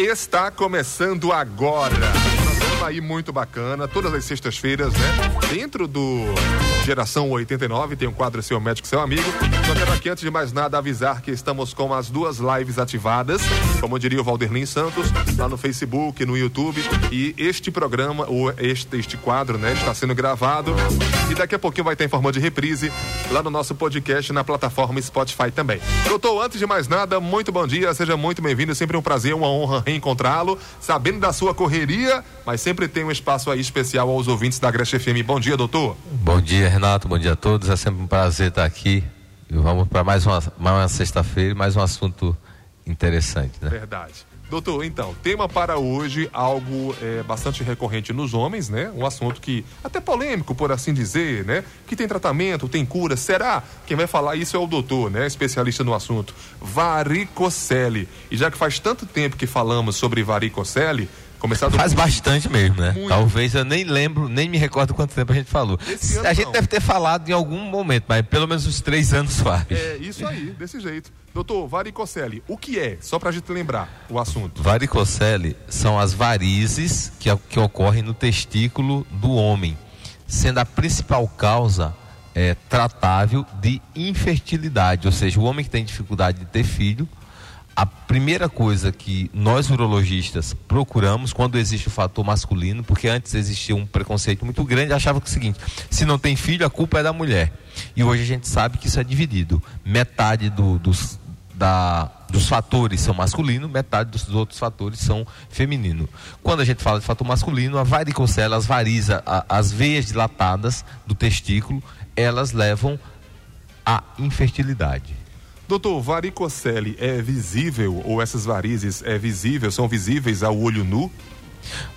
está começando agora. Programa aí muito bacana, todas as sextas-feiras, né? Dentro do Geração 89, tem um quadro Seu Médico, Seu Amigo. Só quero aqui, antes de mais nada, avisar que estamos com as duas lives ativadas, como diria o Valderlin Santos, lá no Facebook, no YouTube. E este programa, ou este, este quadro, né, está sendo gravado. E daqui a pouquinho vai ter forma de reprise lá no nosso podcast, na plataforma Spotify também. Doutor, antes de mais nada, muito bom dia, seja muito bem-vindo. Sempre um prazer, uma honra reencontrá-lo, sabendo da sua correria, mas sempre tem um espaço aí especial aos ouvintes da Greche FM. Bom dia, doutor. Bom dia, Renato. Bom dia a todos. É sempre um prazer estar aqui. E vamos para mais uma, uma sexta-feira, mais um assunto interessante, né? Verdade. Doutor, então, tema para hoje, algo é, bastante recorrente nos homens, né? Um assunto que, até polêmico, por assim dizer, né? Que tem tratamento, tem cura. Será? Quem vai falar isso é o doutor, né? Especialista no assunto. Varicocele. E já que faz tanto tempo que falamos sobre varicocele, Começado Faz bastante mesmo, né? Muito. Talvez eu nem lembro, nem me recordo quanto tempo a gente falou. a gente não. deve ter falado em algum momento, mas pelo menos uns três anos faz. É, isso aí, desse jeito. Doutor, varicocele, o que é? Só pra gente lembrar o assunto. Varicocele são as varizes que, que ocorrem no testículo do homem, sendo a principal causa é, tratável de infertilidade, ou seja, o homem que tem dificuldade de ter filho a primeira coisa que nós urologistas procuramos quando existe o fator masculino, porque antes existia um preconceito muito grande, achava que é o seguinte: se não tem filho, a culpa é da mulher. E hoje a gente sabe que isso é dividido. Metade do, dos, da, dos fatores são masculinos, metade dos outros fatores são feminino. Quando a gente fala de fator masculino, a varicocela, as varizes, as veias dilatadas do testículo, elas levam à infertilidade. Doutor, varicocele é visível ou essas varizes é visível, são visíveis ao olho nu?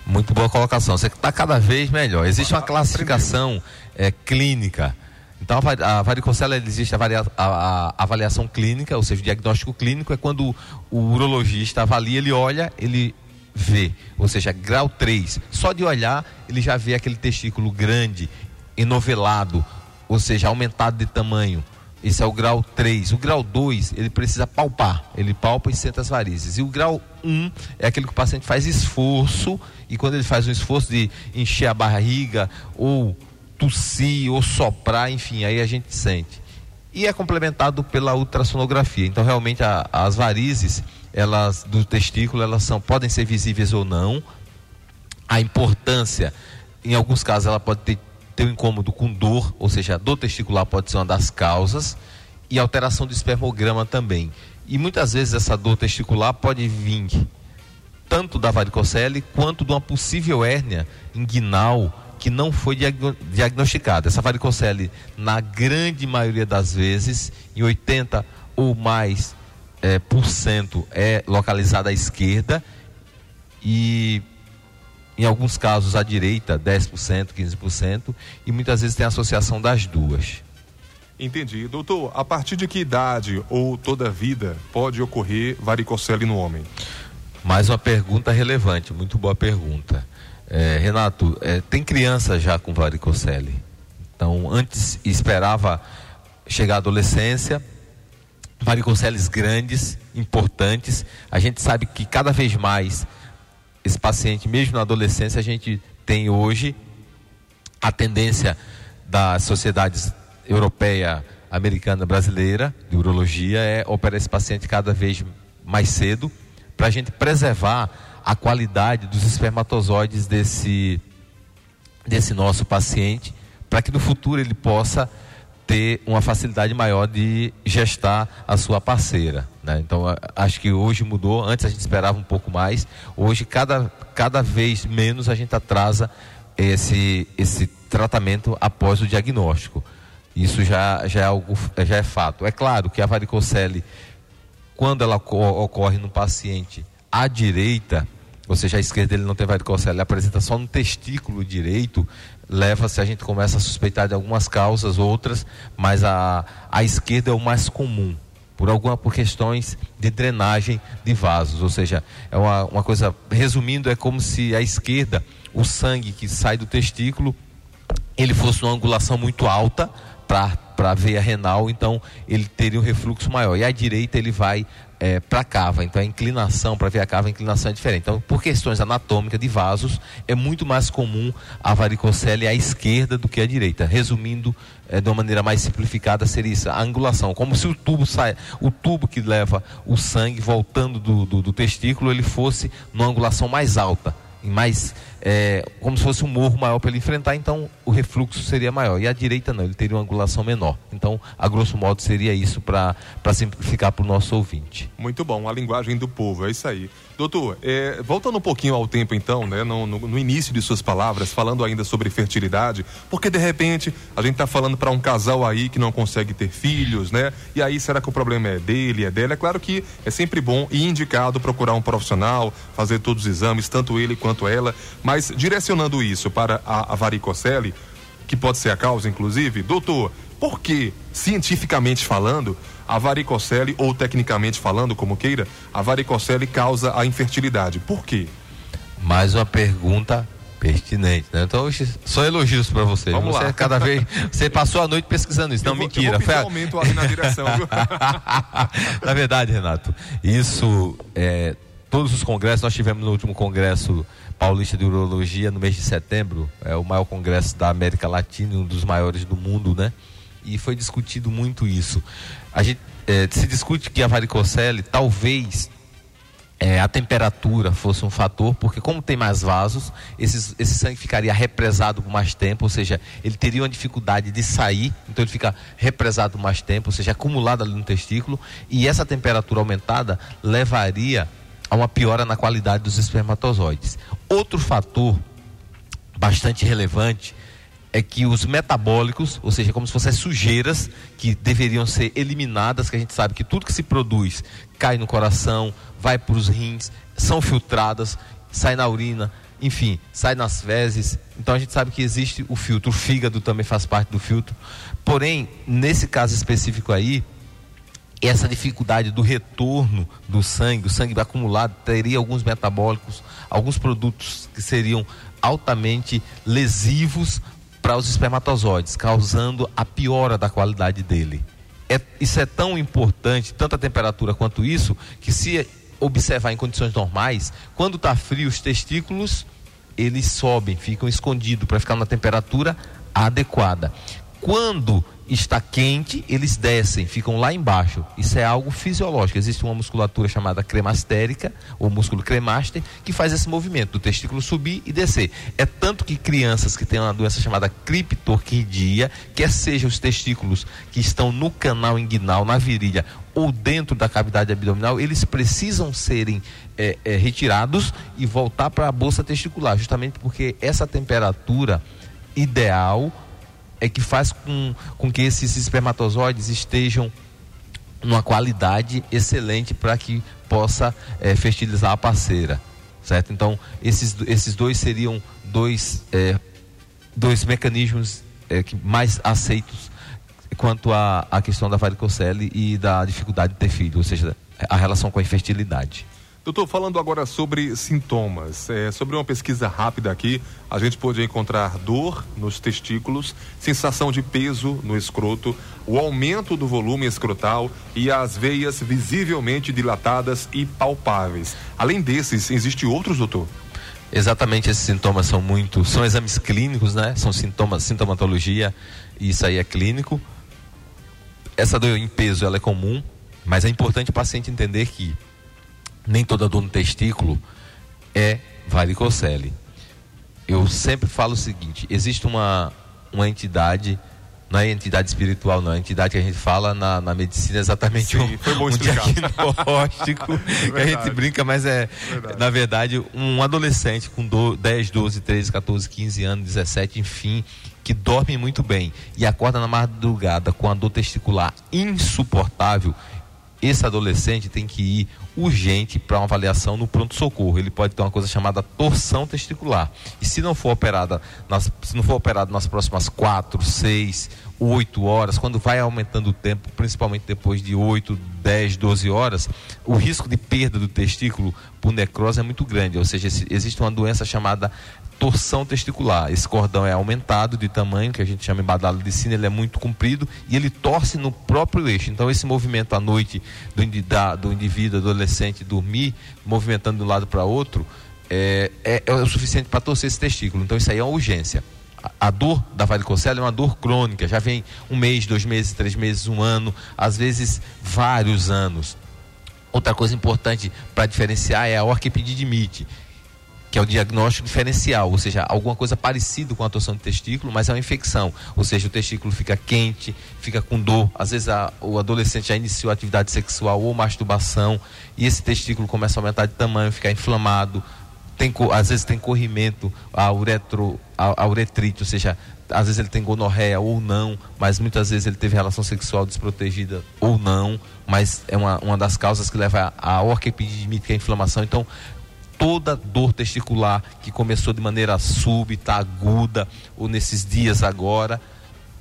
Muito boa colocação. Você está cada vez melhor. Existe uma classificação é, clínica. Então, a varicocele existe a, avaliação clínica, ou seja, o diagnóstico clínico é quando o urologista avalia, ele olha, ele vê, ou seja, grau 3. Só de olhar, ele já vê aquele testículo grande, enovelado, ou seja, aumentado de tamanho. Esse é o grau 3. O grau 2, ele precisa palpar. Ele palpa e senta as varizes. E o grau 1 é aquele que o paciente faz esforço. E quando ele faz um esforço de encher a barriga, ou tossir, ou soprar, enfim, aí a gente sente. E é complementado pela ultrassonografia. Então, realmente, a, as varizes elas, do testículo, elas são, podem ser visíveis ou não. A importância, em alguns casos, ela pode ter ter um incômodo com dor, ou seja, a dor testicular pode ser uma das causas, e alteração do espermograma também. E muitas vezes essa dor testicular pode vir tanto da varicocele quanto de uma possível hérnia inguinal que não foi diagnosticada. Essa varicocele, na grande maioria das vezes, em 80 ou mais é, por cento, é localizada à esquerda e em alguns casos à direita, 10%, 15%, e muitas vezes tem associação das duas. Entendi. Doutor, a partir de que idade ou toda a vida pode ocorrer varicocele no homem? Mais uma pergunta relevante, muito boa pergunta. É, Renato, é, tem criança já com varicocele. Então, antes esperava chegar à adolescência, varicoceles grandes, importantes. A gente sabe que cada vez mais esse paciente, mesmo na adolescência, a gente tem hoje a tendência das sociedades europeia, americana, brasileira de urologia é operar esse paciente cada vez mais cedo para a gente preservar a qualidade dos espermatozoides desse desse nosso paciente, para que no futuro ele possa ter uma facilidade maior de gestar a sua parceira. Né? Então, acho que hoje mudou. Antes a gente esperava um pouco mais. Hoje, cada, cada vez menos a gente atrasa esse, esse tratamento após o diagnóstico. Isso já, já, é algo, já é fato. É claro que a varicocele, quando ela ocorre no paciente à direita, ou seja, a esquerda ele não tem varicocele, ele apresenta só no testículo direito, leva-se, a gente começa a suspeitar de algumas causas, outras, mas a, a esquerda é o mais comum, por alguma por questões de drenagem de vasos, ou seja, é uma, uma coisa, resumindo, é como se a esquerda, o sangue que sai do testículo, ele fosse uma angulação muito alta para a veia renal, então ele teria um refluxo maior. E a direita ele vai é, para a cava. Então a inclinação, para a cava, a inclinação é diferente. Então, por questões anatômicas de vasos, é muito mais comum a varicocele à esquerda do que à direita. Resumindo, é, de uma maneira mais simplificada, seria isso, a angulação. Como se o tubo sai, o tubo que leva o sangue voltando do, do, do testículo, ele fosse numa angulação mais alta mais é, como se fosse um morro maior para ele enfrentar, então o refluxo seria maior. E a direita não, ele teria uma angulação menor. Então, a grosso modo, seria isso para simplificar para o nosso ouvinte. Muito bom, a linguagem do povo, é isso aí. Doutor, é, voltando um pouquinho ao tempo então, né, no, no, no, início de suas palavras, falando ainda sobre fertilidade, porque de repente a gente está falando para um casal aí que não consegue ter filhos, né? E aí será que o problema é dele, é dela? É claro que é sempre bom e indicado procurar um profissional, fazer todos os exames, tanto ele quanto ela, mas direcionando isso para a, a varicocele, que pode ser a causa, inclusive, doutor, por que, cientificamente falando, a varicocele, ou tecnicamente falando, como queira, a varicocele causa a infertilidade. Por quê? Mais uma pergunta pertinente, né? Então, só elogios para você. Vamos você lá. cada vez, você passou a noite pesquisando isso. Eu não, vou, mentira. Eu vou um aumento ali na direção, viu? na verdade, Renato, isso é, todos os congressos, nós tivemos no último congresso paulista de urologia no mês de setembro, é o maior congresso da América Latina, um dos maiores do mundo, né? E foi discutido muito isso. A gente é, se discute que a varicocele talvez é, a temperatura fosse um fator, porque como tem mais vasos, esses, esse sangue ficaria represado por mais tempo, ou seja, ele teria uma dificuldade de sair, então ele fica represado por mais tempo, ou seja, acumulado ali no testículo, e essa temperatura aumentada levaria a uma piora na qualidade dos espermatozoides. Outro fator bastante relevante é que os metabólicos, ou seja, como se fossem sujeiras que deveriam ser eliminadas, que a gente sabe que tudo que se produz cai no coração, vai para os rins, são filtradas, sai na urina, enfim, sai nas fezes. Então a gente sabe que existe o filtro, o fígado também faz parte do filtro. Porém, nesse caso específico aí, essa dificuldade do retorno do sangue, o sangue acumulado, teria alguns metabólicos, alguns produtos que seriam altamente lesivos para os espermatozoides, causando a piora da qualidade dele. É, isso é tão importante, tanto a temperatura quanto isso, que se observar em condições normais, quando está frio, os testículos eles sobem, ficam escondidos para ficar na temperatura adequada. Quando está quente, eles descem, ficam lá embaixo. Isso é algo fisiológico. Existe uma musculatura chamada cremastérica, ou músculo cremaster, que faz esse movimento do testículo subir e descer. É tanto que crianças que têm uma doença chamada criptorquidia, quer seja os testículos que estão no canal inguinal, na virilha ou dentro da cavidade abdominal, eles precisam serem é, é, retirados e voltar para a bolsa testicular, justamente porque essa temperatura ideal é que faz com, com que esses espermatozoides estejam numa qualidade excelente para que possa é, fertilizar a parceira, certo? Então esses, esses dois seriam dois, é, dois mecanismos é, que mais aceitos quanto à, à questão da varicocele e da dificuldade de ter filho, ou seja, a relação com a infertilidade. Doutor, falando agora sobre sintomas, é, sobre uma pesquisa rápida aqui, a gente pôde encontrar dor nos testículos, sensação de peso no escroto, o aumento do volume escrotal e as veias visivelmente dilatadas e palpáveis. Além desses, existe outros, doutor? Exatamente, esses sintomas são muito, são exames clínicos, né? São sintomas, sintomatologia, e isso aí é clínico. Essa dor em peso, ela é comum, mas é importante o paciente entender que nem toda dor no testículo é varicocele. Eu sempre falo o seguinte: existe uma, uma entidade, não é entidade espiritual, não, é entidade que a gente fala na, na medicina exatamente Sim, um, foi bom um diagnóstico que a gente brinca, mas é, verdade. na verdade, um adolescente com do, 10, 12, 13, 14, 15 anos, 17, enfim, que dorme muito bem e acorda na madrugada com a dor testicular insuportável, esse adolescente tem que ir urgente para uma avaliação no pronto-socorro. Ele pode ter uma coisa chamada torção testicular. E se não for operada, nas, se não for operado nas próximas quatro, seis, oito horas, quando vai aumentando o tempo, principalmente depois de 8, 10, 12 horas, o risco de perda do testículo por necrose é muito grande. Ou seja, existe uma doença chamada torção testicular. Esse cordão é aumentado de tamanho, que a gente chama em badalo de sino, ele é muito comprido e ele torce no próprio eixo. Então, esse movimento à noite do, da, do indivíduo, dormir, movimentando de um lado para outro, é, é, é, o suficiente para torcer esse testículo. Então, isso aí é uma urgência. A, a dor da varicocele é uma dor crônica, já vem um mês, dois meses, três meses, um ano, às vezes vários anos. Outra coisa importante para diferenciar é a orquipedidimite que é o diagnóstico diferencial, ou seja, alguma coisa parecida com a torção do testículo, mas é uma infecção, ou seja, o testículo fica quente, fica com dor, às vezes a, o adolescente já iniciou atividade sexual ou masturbação, e esse testículo começa a aumentar de tamanho, ficar inflamado, tem, às vezes tem corrimento a, uretro, a, a uretrite, ou seja, às vezes ele tem gonorreia ou não, mas muitas vezes ele teve relação sexual desprotegida ou não, mas é uma, uma das causas que leva a orquipedidimite, que é a inflamação. Então, toda dor testicular que começou de maneira súbita, aguda, ou nesses dias agora,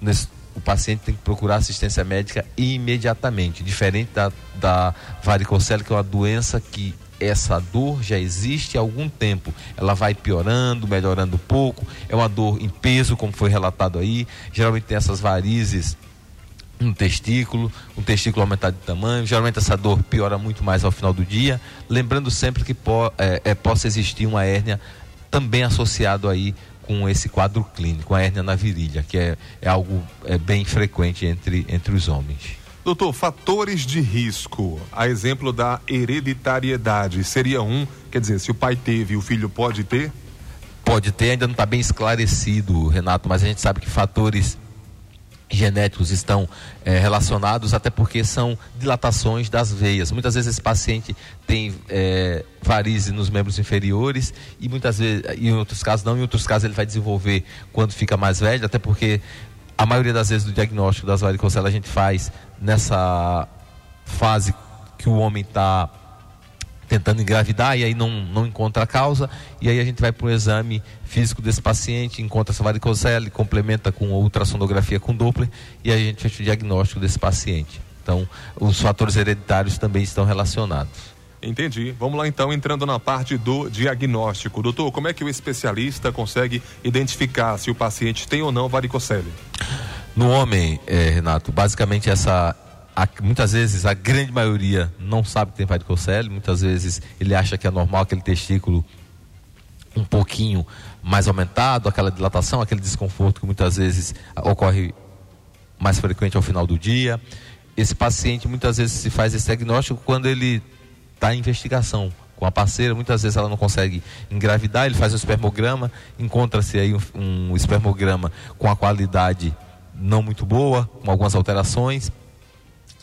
nesse, o paciente tem que procurar assistência médica imediatamente. Diferente da, da varicocele, que é uma doença que essa dor já existe há algum tempo. Ela vai piorando, melhorando um pouco. É uma dor em peso, como foi relatado aí. Geralmente tem essas varizes no testículo, um testículo aumentado de tamanho. Geralmente essa dor piora muito mais ao final do dia. Lembrando sempre que po, é, é, possa existir uma hérnia também associado aí com esse quadro clínico, a hérnia na virilha, que é, é algo é, bem frequente entre, entre os homens. Doutor, fatores de risco, a exemplo da hereditariedade, seria um, quer dizer, se o pai teve, o filho pode ter? Pode ter, ainda não está bem esclarecido, Renato, mas a gente sabe que fatores genéticos estão é, relacionados, até porque são dilatações das veias. Muitas vezes esse paciente tem é, varize nos membros inferiores e muitas vezes, em outros casos não, em outros casos ele vai desenvolver quando fica mais velho, até porque a maioria das vezes do diagnóstico das varicocelas a gente faz nessa fase que o homem está tentando engravidar e aí não, não encontra a causa, e aí a gente vai para o exame físico desse paciente, encontra essa varicocele, complementa com ultrassonografia com Doppler e aí a gente faz o diagnóstico desse paciente. Então, os fatores hereditários também estão relacionados. Entendi. Vamos lá então, entrando na parte do diagnóstico. Doutor, como é que o especialista consegue identificar se o paciente tem ou não varicocele? No homem, é, Renato, basicamente essa a, muitas vezes a grande maioria não sabe que tem varicocele, muitas vezes ele acha que é normal aquele testículo um pouquinho mais aumentado, aquela dilatação, aquele desconforto que muitas vezes ocorre mais frequente ao final do dia. Esse paciente muitas vezes se faz esse diagnóstico quando ele está em investigação com a parceira, muitas vezes ela não consegue engravidar, ele faz um espermograma, encontra-se aí um, um espermograma com a qualidade não muito boa, com algumas alterações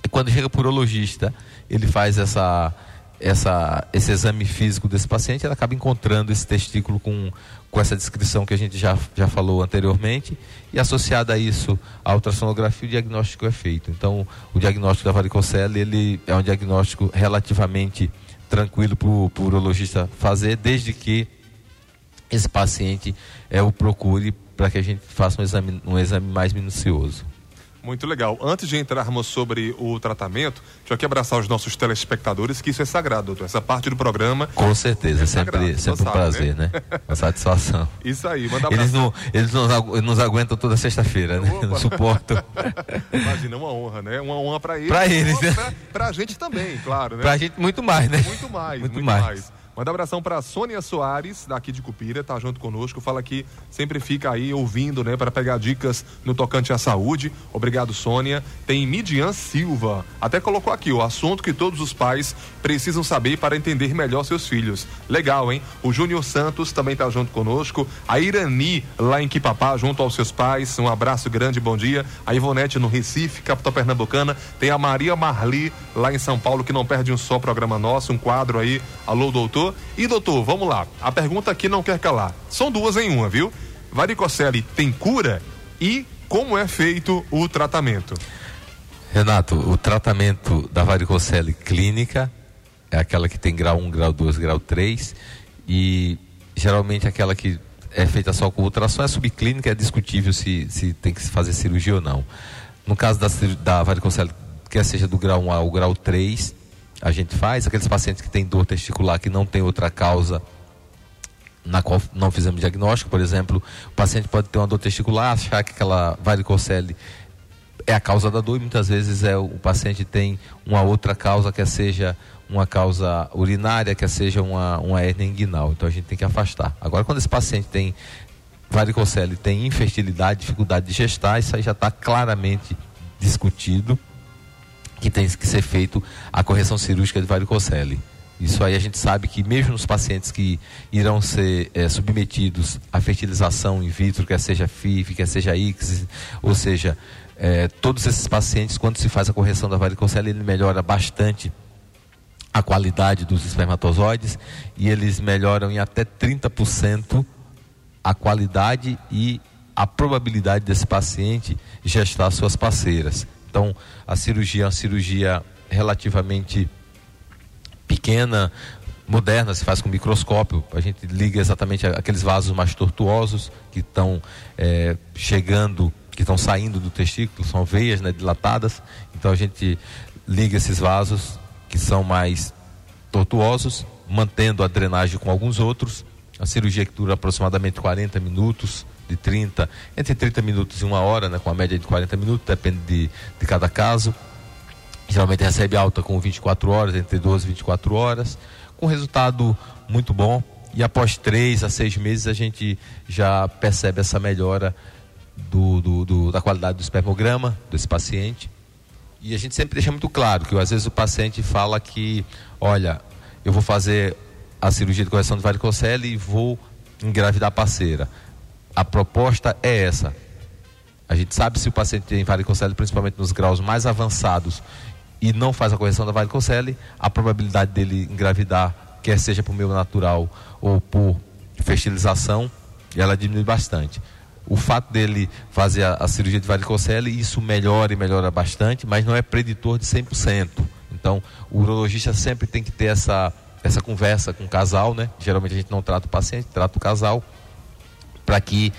quando chega para o urologista, ele faz essa, essa, esse exame físico desse paciente, ele acaba encontrando esse testículo com, com essa descrição que a gente já, já falou anteriormente, e associado a isso, a ultrassonografia, o diagnóstico é feito. Então, o diagnóstico da varicocele, ele é um diagnóstico relativamente tranquilo para o urologista fazer, desde que esse paciente é, o procure para que a gente faça um exame, um exame mais minucioso. Muito legal. Antes de entrarmos sobre o tratamento, deixa eu aqui abraçar os nossos telespectadores, que isso é sagrado, doutor. Essa parte do programa. Com certeza, é sempre, sagrado, sempre um sabe, prazer, né? né? Uma satisfação. Isso aí, manda abraço. Eles, não, eles nos, nos aguentam toda sexta-feira, né? Não suportam. Imagina, uma honra, né? Uma honra para eles. Para eles, né? Pra, pra gente também, claro, né? Pra gente muito mais, né? Muito mais, muito, muito mais. mais. Manda um abração para Sônia Soares, daqui de Cupira, tá junto conosco. Fala que sempre fica aí ouvindo, né, para pegar dicas no tocante à saúde. Obrigado, Sônia. Tem Midian Silva, até colocou aqui o assunto que todos os pais precisam saber para entender melhor seus filhos. Legal, hein? O Júnior Santos também tá junto conosco. A Irani, lá em Quipapá, junto aos seus pais. Um abraço grande, bom dia. A Ivonete no Recife, capital pernambucana. Tem a Maria Marli, lá em São Paulo, que não perde um só programa nosso, um quadro aí. Alô, doutor. E doutor, vamos lá. A pergunta aqui não quer calar. São duas em uma, viu? Varicocele tem cura e como é feito o tratamento? Renato, o tratamento da varicocele clínica é aquela que tem grau 1, grau 2, grau 3 e geralmente aquela que é feita só com ultrassom é subclínica, é discutível se, se tem que fazer cirurgia ou não. No caso da, da varicocele, quer seja do grau 1 ao grau 3, a gente faz. Aqueles pacientes que têm dor testicular que não tem outra causa na qual não fizemos diagnóstico, por exemplo, o paciente pode ter uma dor testicular, achar que aquela varicocele é a causa da dor e muitas vezes é o paciente tem uma outra causa, quer seja uma causa urinária, quer seja uma, uma hernia inguinal. Então a gente tem que afastar. Agora, quando esse paciente tem varicocele, tem infertilidade, dificuldade de gestar, isso aí já está claramente discutido que tem que ser feito a correção cirúrgica de varicocele. Isso aí a gente sabe que mesmo nos pacientes que irão ser é, submetidos à fertilização in vitro, quer seja FIV, quer seja ICSI, ou seja, é, todos esses pacientes, quando se faz a correção da varicocele, ele melhora bastante a qualidade dos espermatozoides e eles melhoram em até 30% a qualidade e a probabilidade desse paciente gestar suas parceiras. Então, a cirurgia é uma cirurgia relativamente pequena, moderna, se faz com microscópio. A gente liga exatamente aqueles vasos mais tortuosos que estão é, chegando, que estão saindo do testículo, são veias né, dilatadas. Então a gente liga esses vasos que são mais tortuosos, mantendo a drenagem com alguns outros. A cirurgia que dura aproximadamente 40 minutos, de 30, entre 30 minutos e uma hora, né, com a média de 40 minutos, depende de, de cada caso. Geralmente recebe alta com 24 horas, entre 12 e 24 horas, com resultado muito bom. E após 3 a 6 meses a gente já percebe essa melhora do, do, do, da qualidade do espermograma desse paciente. E a gente sempre deixa muito claro que às vezes o paciente fala que, olha, eu vou fazer a cirurgia de correção de varicocele e vou engravidar a parceira. A proposta é essa. A gente sabe se o paciente tem varicocele, principalmente nos graus mais avançados, e não faz a correção da varicocele, a probabilidade dele engravidar, quer seja por meio natural ou por fertilização, ela diminui bastante. O fato dele fazer a, a cirurgia de varicocele, isso melhora e melhora bastante, mas não é preditor de 100%. Então, o urologista sempre tem que ter essa, essa conversa com o casal, né? Geralmente a gente não trata o paciente, trata o casal, para que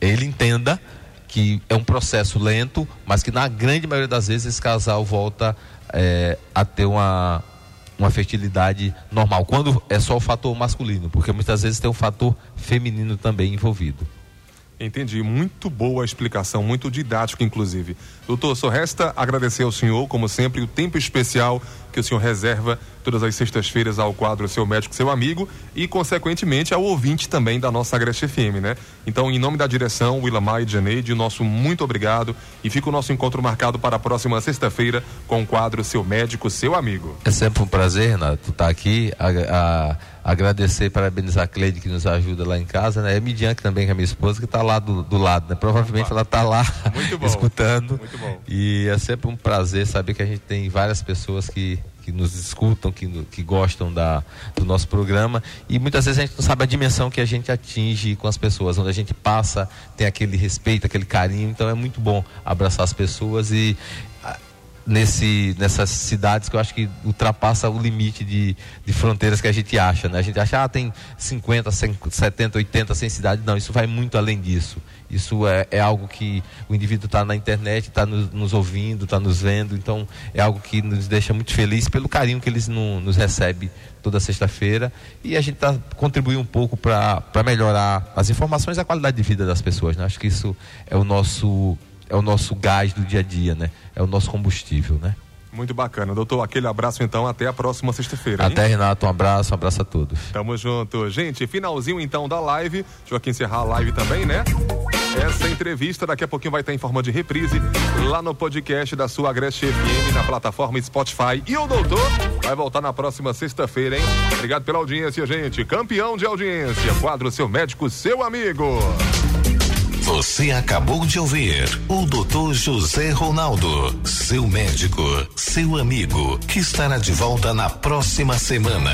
ele entenda que é um processo lento, mas que na grande maioria das vezes esse casal volta é, a ter uma, uma fertilidade normal, quando é só o fator masculino, porque muitas vezes tem um fator feminino também envolvido. Entendi. Muito boa a explicação, muito didático, inclusive. Doutor, só resta agradecer ao senhor, como sempre, o tempo especial que o senhor reserva todas as sextas-feiras ao quadro Seu Médico, Seu Amigo e, consequentemente, ao ouvinte também da nossa Agreste FM, né? Então, em nome da direção, Willamar e Janeide, nosso muito obrigado e fica o nosso encontro marcado para a próxima sexta-feira com o quadro Seu Médico, Seu Amigo. É sempre um prazer, Renato, estar aqui. A, a, agradecer e parabenizar a Cleide que nos ajuda lá em casa, né? E a Midian, que também é minha esposa, que está lá do, do, lado, né? Provavelmente ela está lá escutando. Muito bom. E é sempre um prazer saber que a gente tem várias pessoas que que nos escutam, que, que gostam da, do nosso programa. E muitas vezes a gente não sabe a dimensão que a gente atinge com as pessoas, onde a gente passa, tem aquele respeito, aquele carinho. Então é muito bom abraçar as pessoas e nesse, nessas cidades que eu acho que ultrapassa o limite de, de fronteiras que a gente acha. Né? A gente acha, ah, tem 50, 70, 80, 100 cidades. Não, isso vai muito além disso. Isso é, é algo que o indivíduo está na internet, está nos, nos, ouvindo, está nos vendo. Então, é algo que nos deixa muito feliz pelo carinho que eles no, nos recebem toda sexta-feira. E a gente está contribuindo um pouco para melhorar as informações e a qualidade de vida das pessoas. Né? Acho que isso é o nosso é o nosso gás do dia a dia, né? É o nosso combustível, né? Muito bacana. Doutor, aquele abraço então, até a próxima sexta-feira. Até, Renato, um abraço, um abraço a todos. Tamo junto. Gente, finalzinho então da live. Deixa eu aqui encerrar a live também, né? Essa entrevista daqui a pouquinho vai estar em forma de reprise lá no podcast da sua Agreste FM, na plataforma Spotify. E o doutor vai voltar na próxima sexta-feira, hein? Obrigado pela audiência, gente. Campeão de audiência. Quadro Seu Médico, Seu Amigo. Você acabou de ouvir o Dr. José Ronaldo, seu médico, seu amigo, que estará de volta na próxima semana.